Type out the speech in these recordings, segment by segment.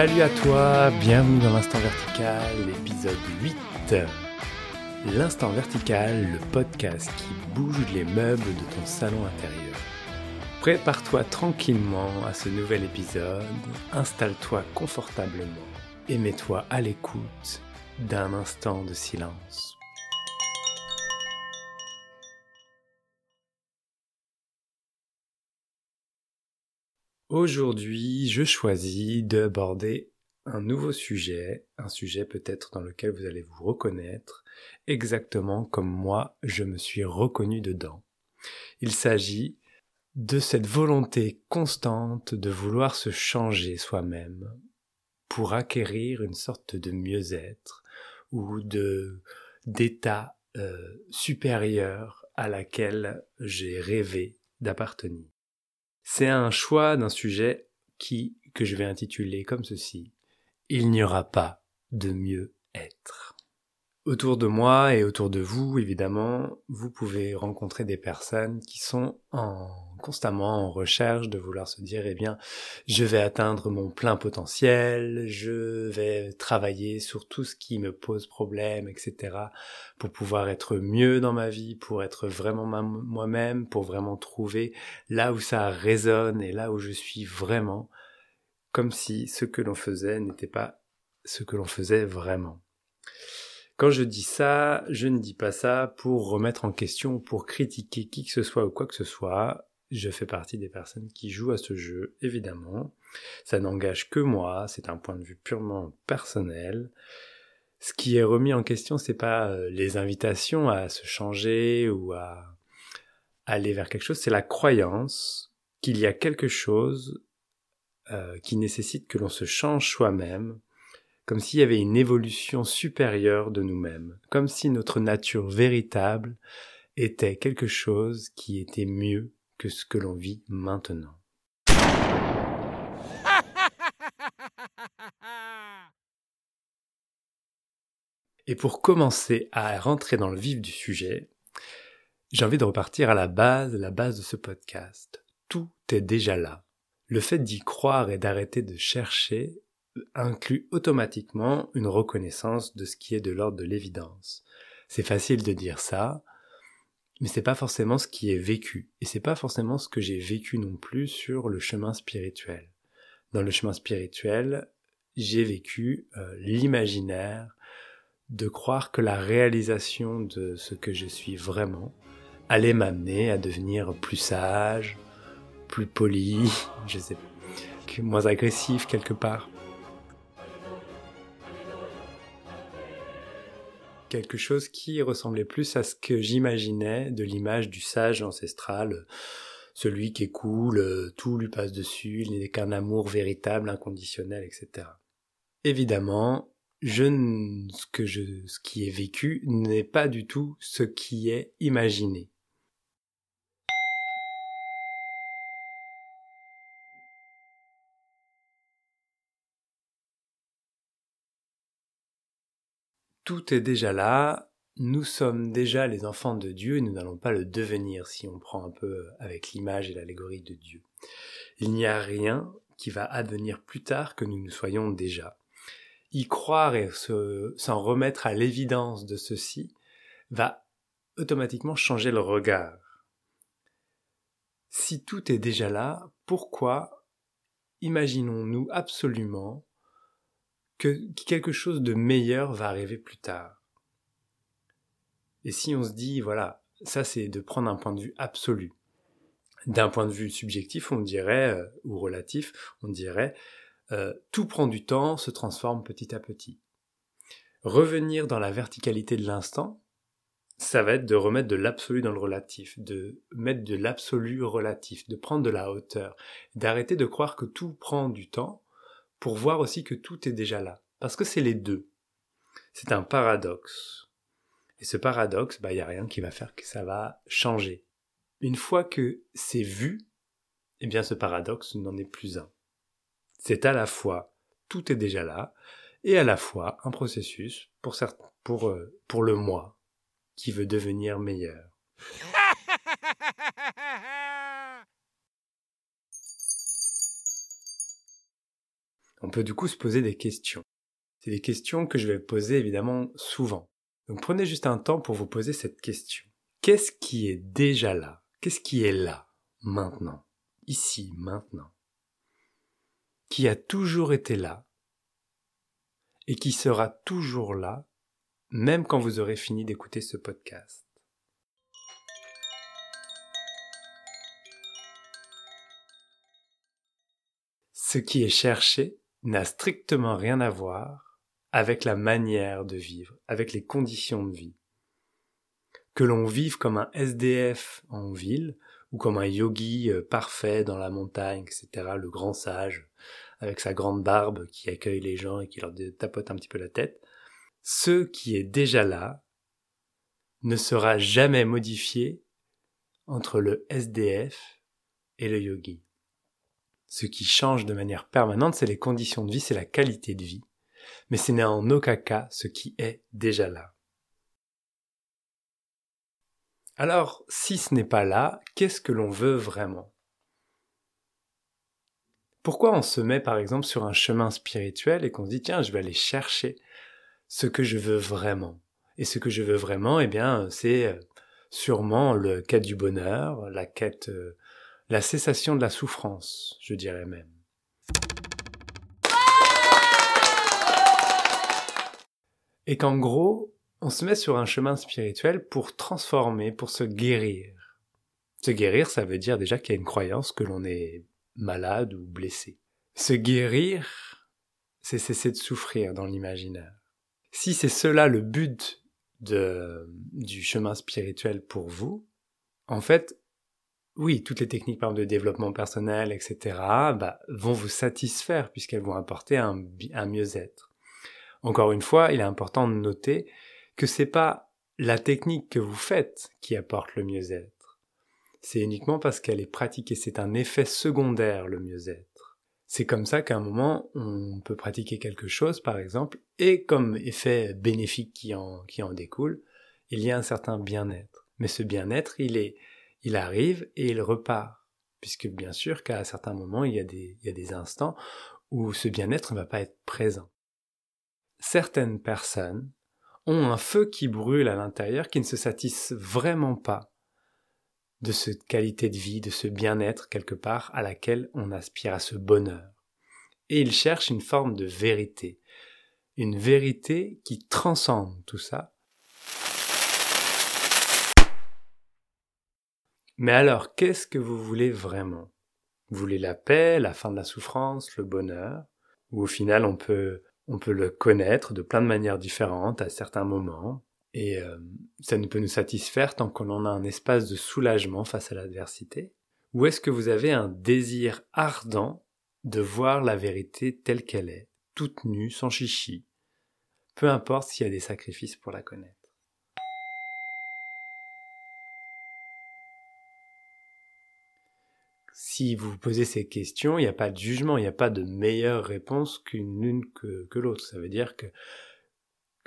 Salut à toi, bienvenue dans l'Instant Vertical, épisode 8. L'Instant Vertical, le podcast qui bouge les meubles de ton salon intérieur. Prépare-toi tranquillement à ce nouvel épisode, installe-toi confortablement et mets-toi à l'écoute d'un instant de silence. Aujourd'hui, je choisis d'aborder un nouveau sujet, un sujet peut-être dans lequel vous allez vous reconnaître, exactement comme moi je me suis reconnu dedans. Il s'agit de cette volonté constante de vouloir se changer soi-même pour acquérir une sorte de mieux-être ou de d'état euh, supérieur à laquelle j'ai rêvé d'appartenir. C'est un choix d'un sujet qui, que je vais intituler comme ceci. Il n'y aura pas de mieux être. Autour de moi et autour de vous, évidemment, vous pouvez rencontrer des personnes qui sont en, constamment en recherche de vouloir se dire, eh bien, je vais atteindre mon plein potentiel, je vais travailler sur tout ce qui me pose problème, etc., pour pouvoir être mieux dans ma vie, pour être vraiment moi-même, pour vraiment trouver là où ça résonne et là où je suis vraiment, comme si ce que l'on faisait n'était pas ce que l'on faisait vraiment. Quand je dis ça, je ne dis pas ça pour remettre en question, pour critiquer qui que ce soit ou quoi que ce soit. Je fais partie des personnes qui jouent à ce jeu, évidemment. Ça n'engage que moi, c'est un point de vue purement personnel. Ce qui est remis en question, c'est pas euh, les invitations à se changer ou à aller vers quelque chose, c'est la croyance qu'il y a quelque chose euh, qui nécessite que l'on se change soi-même comme s'il y avait une évolution supérieure de nous-mêmes, comme si notre nature véritable était quelque chose qui était mieux que ce que l'on vit maintenant. Et pour commencer à rentrer dans le vif du sujet, j'ai envie de repartir à la base, la base de ce podcast. Tout est déjà là. Le fait d'y croire et d'arrêter de chercher inclut automatiquement une reconnaissance de ce qui est de l'ordre de l'évidence. C'est facile de dire ça, mais c'est pas forcément ce qui est vécu. Et c'est pas forcément ce que j'ai vécu non plus sur le chemin spirituel. Dans le chemin spirituel, j'ai vécu euh, l'imaginaire de croire que la réalisation de ce que je suis vraiment allait m'amener à devenir plus sage, plus poli, je sais pas, moins agressif quelque part. Quelque chose qui ressemblait plus à ce que j'imaginais de l'image du sage ancestral, celui qui est cool, tout lui passe dessus, il n'est qu'un amour véritable, inconditionnel, etc. Évidemment, je, ce, que je, ce qui est vécu n'est pas du tout ce qui est imaginé. Tout est déjà là, nous sommes déjà les enfants de Dieu et nous n'allons pas le devenir si on prend un peu avec l'image et l'allégorie de Dieu. Il n'y a rien qui va advenir plus tard que nous ne soyons déjà. Y croire et s'en remettre à l'évidence de ceci va automatiquement changer le regard. Si tout est déjà là, pourquoi imaginons-nous absolument que quelque chose de meilleur va arriver plus tard. Et si on se dit, voilà, ça c'est de prendre un point de vue absolu. D'un point de vue subjectif, on dirait, euh, ou relatif, on dirait, euh, tout prend du temps, se transforme petit à petit. Revenir dans la verticalité de l'instant, ça va être de remettre de l'absolu dans le relatif, de mettre de l'absolu relatif, de prendre de la hauteur, d'arrêter de croire que tout prend du temps pour voir aussi que tout est déjà là. Parce que c'est les deux. C'est un paradoxe. Et ce paradoxe, bah, il n'y a rien qui va faire que ça va changer. Une fois que c'est vu, eh bien, ce paradoxe n'en est plus un. C'est à la fois tout est déjà là, et à la fois un processus pour certains, pour, euh, pour le moi, qui veut devenir meilleur. On peut du coup se poser des questions. C'est des questions que je vais poser évidemment souvent. Donc prenez juste un temps pour vous poser cette question. Qu'est-ce qui est déjà là? Qu'est-ce qui est là, maintenant Ici, maintenant Qui a toujours été là? Et qui sera toujours là, même quand vous aurez fini d'écouter ce podcast. Ce qui est cherché n'a strictement rien à voir avec la manière de vivre, avec les conditions de vie. Que l'on vive comme un SDF en ville, ou comme un yogi euh, parfait dans la montagne, etc., le grand sage, avec sa grande barbe qui accueille les gens et qui leur tapote un petit peu la tête, ce qui est déjà là ne sera jamais modifié entre le SDF et le yogi. Ce qui change de manière permanente, c'est les conditions de vie, c'est la qualité de vie. Mais ce n'est en aucun cas ce qui est déjà là. Alors, si ce n'est pas là, qu'est-ce que l'on veut vraiment? Pourquoi on se met par exemple sur un chemin spirituel et qu'on se dit tiens, je vais aller chercher ce que je veux vraiment? Et ce que je veux vraiment, eh bien, c'est euh, sûrement le quête du bonheur, la quête, euh, la cessation de la souffrance, je dirais même. Et qu'en gros, on se met sur un chemin spirituel pour transformer, pour se guérir. Se guérir, ça veut dire déjà qu'il y a une croyance que l'on est malade ou blessé. Se guérir, c'est cesser de souffrir dans l'imaginaire. Si c'est cela le but du chemin spirituel pour vous, en fait, oui, toutes les techniques par de développement personnel, etc., bah, vont vous satisfaire puisqu'elles vont apporter un, mieux-être. Encore une fois, il est important de noter que c'est pas la technique que vous faites qui apporte le mieux-être. C'est uniquement parce qu'elle est pratiquée. C'est un effet secondaire, le mieux-être. C'est comme ça qu'à un moment, on peut pratiquer quelque chose, par exemple, et comme effet bénéfique qui en découle, il y a un certain bien-être. Mais ce bien-être, il est, il arrive et il repart. Puisque bien sûr qu'à certains moments, il y a des, instants où ce bien-être ne va pas être présent. Certaines personnes ont un feu qui brûle à l'intérieur, qui ne se satisfait vraiment pas de cette qualité de vie, de ce bien-être quelque part à laquelle on aspire à ce bonheur. Et ils cherchent une forme de vérité, une vérité qui transcende tout ça. Mais alors, qu'est-ce que vous voulez vraiment? Vous voulez la paix, la fin de la souffrance, le bonheur? Ou au final on peut on peut le connaître de plein de manières différentes à certains moments, et euh, ça ne peut nous satisfaire tant qu'on en a un espace de soulagement face à l'adversité? Ou est-ce que vous avez un désir ardent de voir la vérité telle qu'elle est, toute nue, sans chichi, peu importe s'il y a des sacrifices pour la connaître. Si vous posez ces questions, il n'y a pas de jugement, il n'y a pas de meilleure réponse qu'une l'une que, que l'autre. Ça veut dire que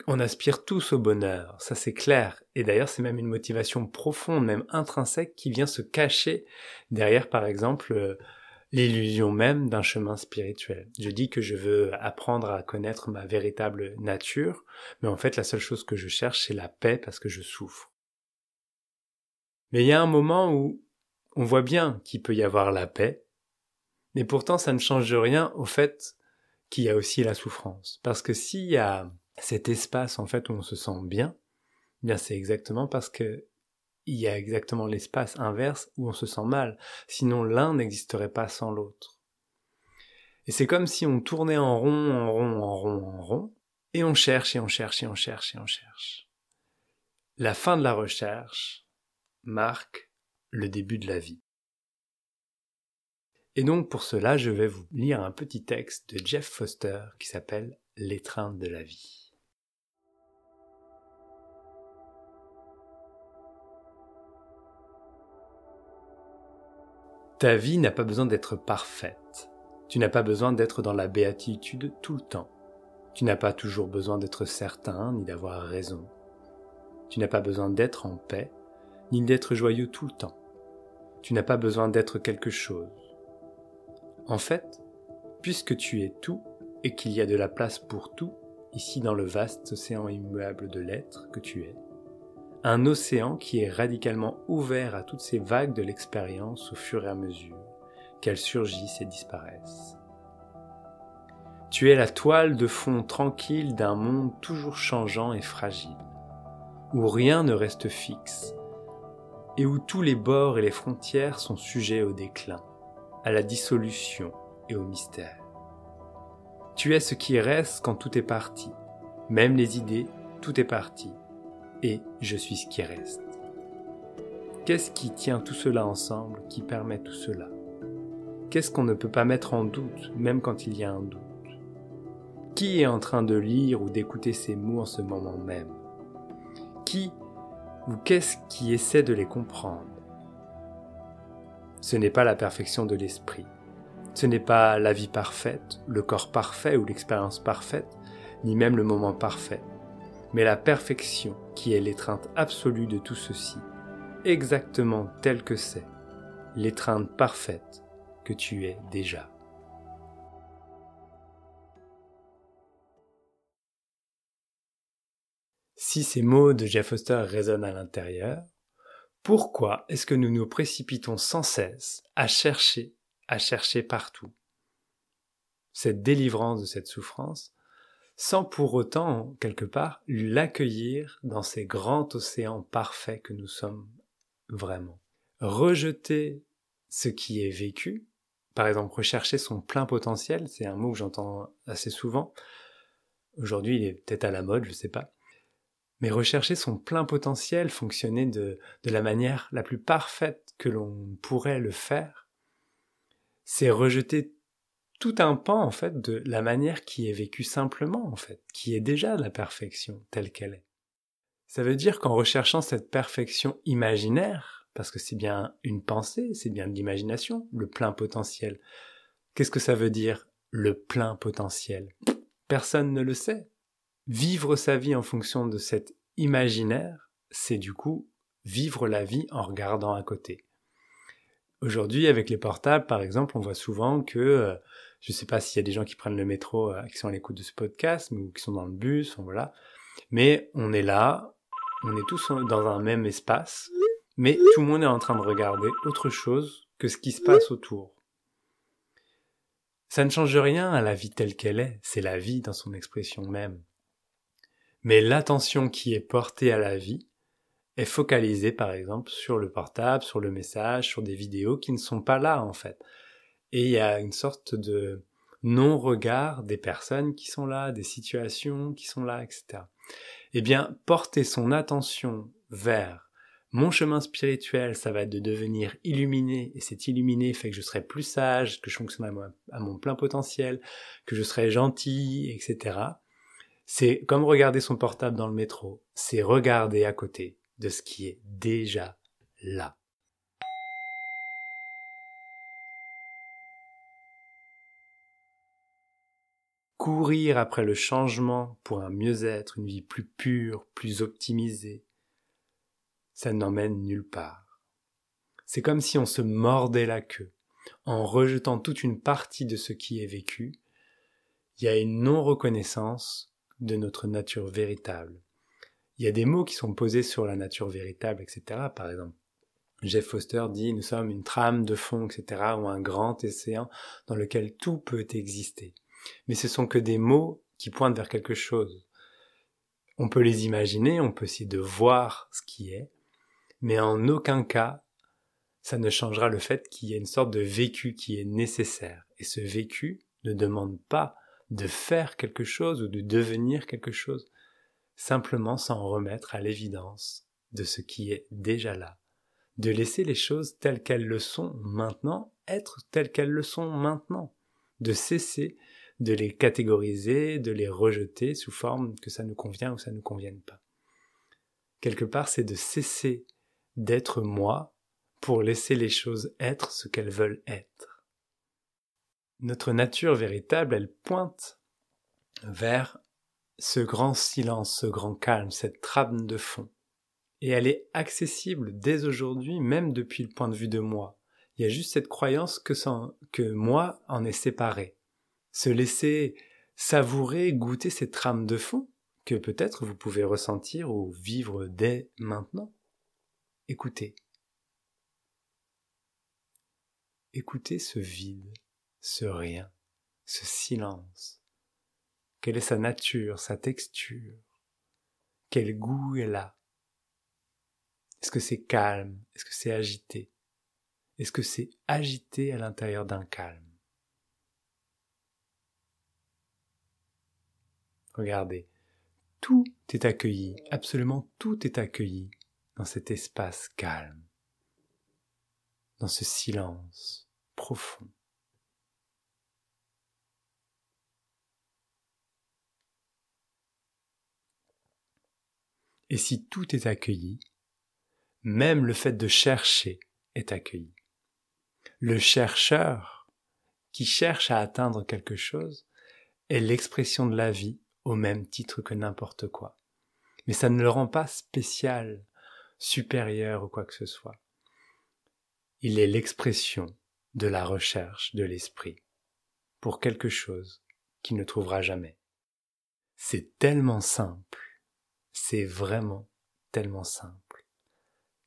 on aspire tous au bonheur, ça c'est clair. Et d'ailleurs, c'est même une motivation profonde, même intrinsèque, qui vient se cacher derrière, par exemple, euh, l'illusion même d'un chemin spirituel. Je dis que je veux apprendre à connaître ma véritable nature, mais en fait, la seule chose que je cherche, c'est la paix parce que je souffre. Mais il y a un moment où on voit bien qu'il peut y avoir la paix, mais pourtant ça ne change rien au fait qu'il y a aussi la souffrance. Parce que s'il y a cet espace en fait où on se sent bien, eh bien c'est exactement parce que il y a exactement l'espace inverse où on se sent mal. Sinon l'un n'existerait pas sans l'autre. Et c'est comme si on tournait en rond, en rond, en rond, en rond, et on cherche et on cherche et on cherche et on cherche. La fin de la recherche marque le début de la vie. Et donc pour cela, je vais vous lire un petit texte de Jeff Foster qui s'appelle L'étreinte de la vie. Ta vie n'a pas besoin d'être parfaite. Tu n'as pas besoin d'être dans la béatitude tout le temps. Tu n'as pas toujours besoin d'être certain ni d'avoir raison. Tu n'as pas besoin d'être en paix ni d'être joyeux tout le temps. Tu n'as pas besoin d'être quelque chose. En fait, puisque tu es tout, et qu'il y a de la place pour tout ici dans le vaste océan immuable de l'être que tu es. Un océan qui est radicalement ouvert à toutes ces vagues de l'expérience au fur et à mesure qu'elles surgissent et disparaissent. Tu es la toile de fond tranquille d'un monde toujours changeant et fragile, où rien ne reste fixe, et où tous les bords et les frontières sont sujets au déclin, à la dissolution et au mystère. Tu es ce qui reste quand tout est parti, même les idées, tout est parti, et je suis ce qui reste. Qu'est-ce qui tient tout cela ensemble, qui permet tout cela? Qu'est-ce qu'on ne peut pas mettre en doute, même quand il y a un doute? Qui est en train de lire ou d'écouter ces mots en ce moment même? Qui ou qu'est-ce qui essaie de les comprendre Ce n'est pas la perfection de l'esprit. Ce n'est pas la vie parfaite, le corps parfait ou l'expérience parfaite, ni même le moment parfait, mais la perfection qui est l'étreinte absolue de tout ceci, exactement telle que c'est, l'étreinte parfaite que tu es déjà. Si ces mots de Jeff Foster résonnent à l'intérieur, pourquoi est-ce que nous nous précipitons sans cesse à chercher, à chercher partout cette délivrance de cette souffrance sans pour autant, quelque part, l'accueillir dans ces grands océans parfaits que nous sommes vraiment? Rejeter ce qui est vécu, par exemple rechercher son plein potentiel, c'est un mot que j'entends assez souvent. Aujourd'hui, il est peut-être à la mode, je sais pas. Mais rechercher son plein potentiel, fonctionner de, la manière la plus parfaite que l'on pourrait le faire, c'est rejeter tout un pan en fait de la manière qui est vécue simplement en fait, qui est déjà la perfection telle qu'elle est. Ça veut dire qu'en recherchant cette perfection imaginaire, parce que c'est bien une pensée, c'est bien de l'imagination, le plein potentiel. Qu'est-ce que ça veut dire le plein potentiel? Personne ne le sait. Vivre sa vie en fonction de cet imaginaire, c'est du coup vivre la vie en regardant à côté. Aujourd'hui, avec les portables, par exemple, on voit souvent que euh, je ne sais pas s'il y a des gens qui prennent le métro, euh, qui sont à l'écoute de ce podcast, ou qui sont dans le bus, voilà. Mais on est là, on est tous dans un même espace, mais tout le monde est en train de regarder autre chose que ce qui se passe autour. Ça ne change rien à la vie telle qu'elle est, c'est la vie dans son expression même. Mais l'attention qui est portée à la vie est focalisée par exemple sur le portable, sur le message, sur des vidéos qui ne sont pas là en fait et il y a une sorte de non-regard des personnes qui sont là, des situations qui sont là, etc. Eh bien, porter son attention vers mon chemin spirituel, ça va être de devenir illuminé, et cet illuminé fait que je serai plus sage, que je fonctionne à, mon plein potentiel, que je serai gentil, etc. C'est comme regarder son portable dans le métro, c'est regarder à côté de ce qui est déjà là. courir après le changement pour un mieux-être, une vie plus pure, plus optimisée, ça n'emmène nulle part. C'est comme si on se mordait la queue. En rejetant toute une partie de ce qui est vécu, il y a une non-reconnaissance de notre nature véritable. Il y a des mots qui sont posés sur la nature véritable, etc. Par exemple, Jeff Foster dit nous sommes une trame de fond, etc. ou un grand océan dans lequel tout peut exister mais ce sont que des mots qui pointent vers quelque chose. On peut les imaginer, on peut essayer de voir ce qui est, mais en aucun cas ça ne changera le fait qu'il y a une sorte de vécu qui est nécessaire. Et ce vécu ne demande pas de faire quelque chose ou de devenir quelque chose, simplement s'en remettre à l'évidence de ce qui est déjà là, de laisser les choses telles qu'elles le sont maintenant être telles qu'elles le sont maintenant, de cesser de les catégoriser, de les rejeter sous forme que ça nous convient ou ça ne nous convienne pas. Quelque part, c'est de cesser d'être moi pour laisser les choses être ce qu'elles veulent être. Notre nature véritable, elle pointe vers ce grand silence, ce grand calme, cette trame de fond. Et elle est accessible dès aujourd'hui, même depuis le point de vue de moi. Il y a juste cette croyance que, que moi en est séparé se laisser savourer, goûter cette trame de fond que peut-être vous pouvez ressentir ou vivre dès maintenant. Écoutez. Écoutez ce vide, ce rien, ce silence. Quelle est sa nature, sa texture? Quel goût elle a? Est-ce que c'est calme? Est-ce que c'est agité? Est-ce que c'est agité à l'intérieur d'un calme? Regardez, tout est accueilli, absolument tout est accueilli dans cet espace calme, dans ce silence profond. Et si tout est accueilli, même le fait de chercher est accueilli. Le chercheur qui cherche à atteindre quelque chose est l'expression de la vie au même titre que n'importe quoi. Mais ça ne le rend pas spécial, supérieur ou quoi que ce soit. Il est l'expression de la recherche de l'esprit pour quelque chose qu'il ne trouvera jamais. C'est tellement simple c'est vraiment tellement simple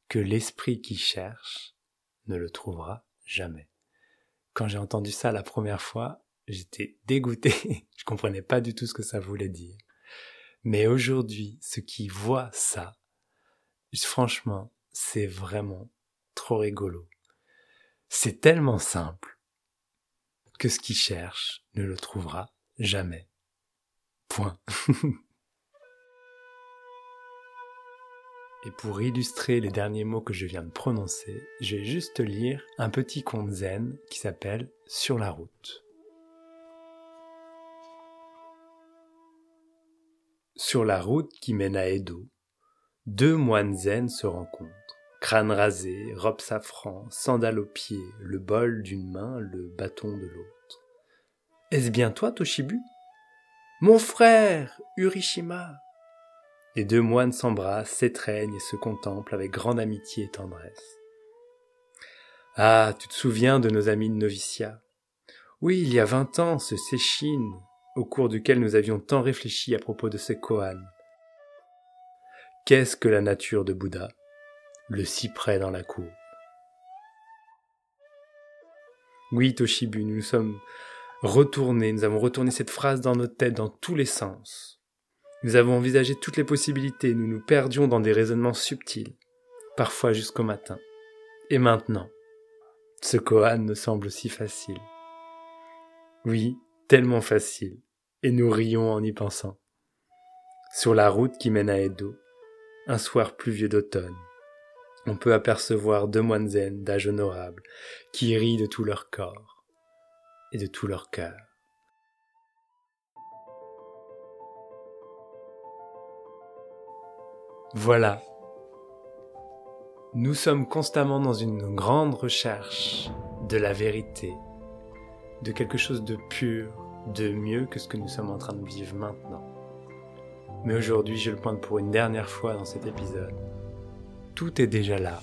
que l'esprit qui cherche ne le trouvera jamais. Quand j'ai entendu ça la première fois, j'étais dégoûté, je comprenais pas du tout ce que ça voulait dire. Mais aujourd'hui, ceux qui voient ça, franchement, c'est vraiment trop rigolo. C'est tellement simple que ce qui cherche ne le trouvera jamais. Point. Et pour illustrer les derniers mots que je viens de prononcer, je vais juste lire un petit conte zen qui s'appelle Sur la route. Sur la route qui mène à Edo, deux moines zen se rencontrent. Crâne rasé, robe safran, sandales aux pieds, le bol d'une main, le bâton de l'autre. Est-ce bien toi, Toshibu? Mon frère, Urishima les deux moines s'embrassent, s'étreignent et se contemplent avec grande amitié et tendresse. Ah, tu te souviens de nos amis de noviciat Oui, il y a vingt ans, ce Séchine, au cours duquel nous avions tant réfléchi à propos de ce Kohan. Qu'est-ce que la nature de Bouddha? Le cyprès dans la cour. Oui, Toshibu, nous nous sommes retournés, nous avons retourné cette phrase dans nos têtes dans tous les sens. Nous avons envisagé toutes les possibilités, nous nous perdions dans des raisonnements subtils, parfois jusqu'au matin. Et maintenant, ce Kohan me semble si facile. Oui, tellement facile, et nous rions en y pensant. Sur la route qui mène à Edo, un soir pluvieux d'automne, on peut apercevoir deux moines zen d'âge honorable qui rient de tout leur corps et de tout leur cœur. Voilà. Nous sommes constamment dans une grande recherche de la vérité, de quelque chose de pur, de mieux que ce que nous sommes en train de vivre maintenant. Mais aujourd'hui, je le pointe pour une dernière fois dans cet épisode. Tout est déjà là.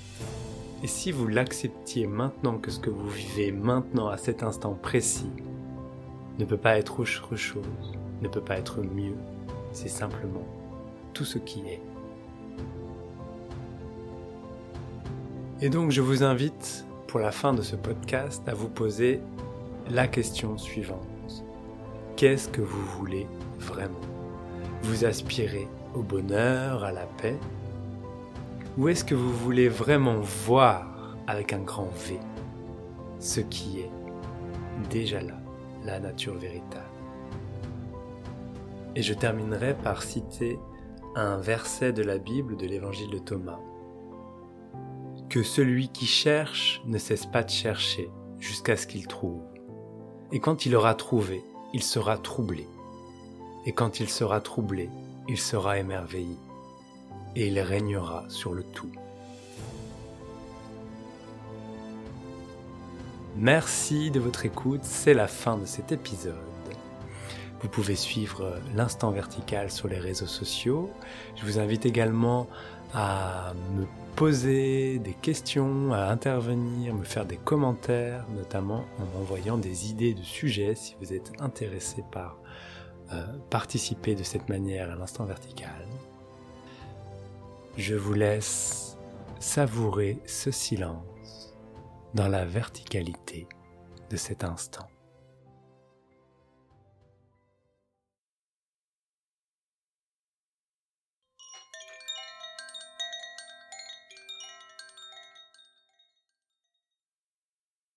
Et si vous l'acceptiez maintenant que ce que vous vivez maintenant à cet instant précis ne peut pas être autre chose, ne peut pas être mieux, c'est simplement tout ce qui est. Et donc je vous invite pour la fin de ce podcast à vous poser la question suivante. Qu'est-ce que vous voulez vraiment? Vous aspirez au bonheur, à la paix? Ou est-ce que vous voulez vraiment voir avec un grand V ce qui est déjà là, la nature véritable? Et je terminerai par citer un verset de la Bible de l'évangile de Thomas que celui qui cherche ne cesse pas de chercher jusqu'à ce qu'il trouve. Et quand il aura trouvé, il sera troublé. Et quand il sera troublé, il sera émerveillé. Et il régnera sur le tout. Merci de votre écoute, c'est la fin de cet épisode. Vous pouvez suivre l'instant vertical sur les réseaux sociaux. Je vous invite également à me poser des questions, à intervenir, me faire des commentaires, notamment en m'envoyant des idées de sujets si vous êtes intéressé par euh, participer de cette manière à l'instant vertical. Je vous laisse savourer ce silence dans la verticalité de cet instant.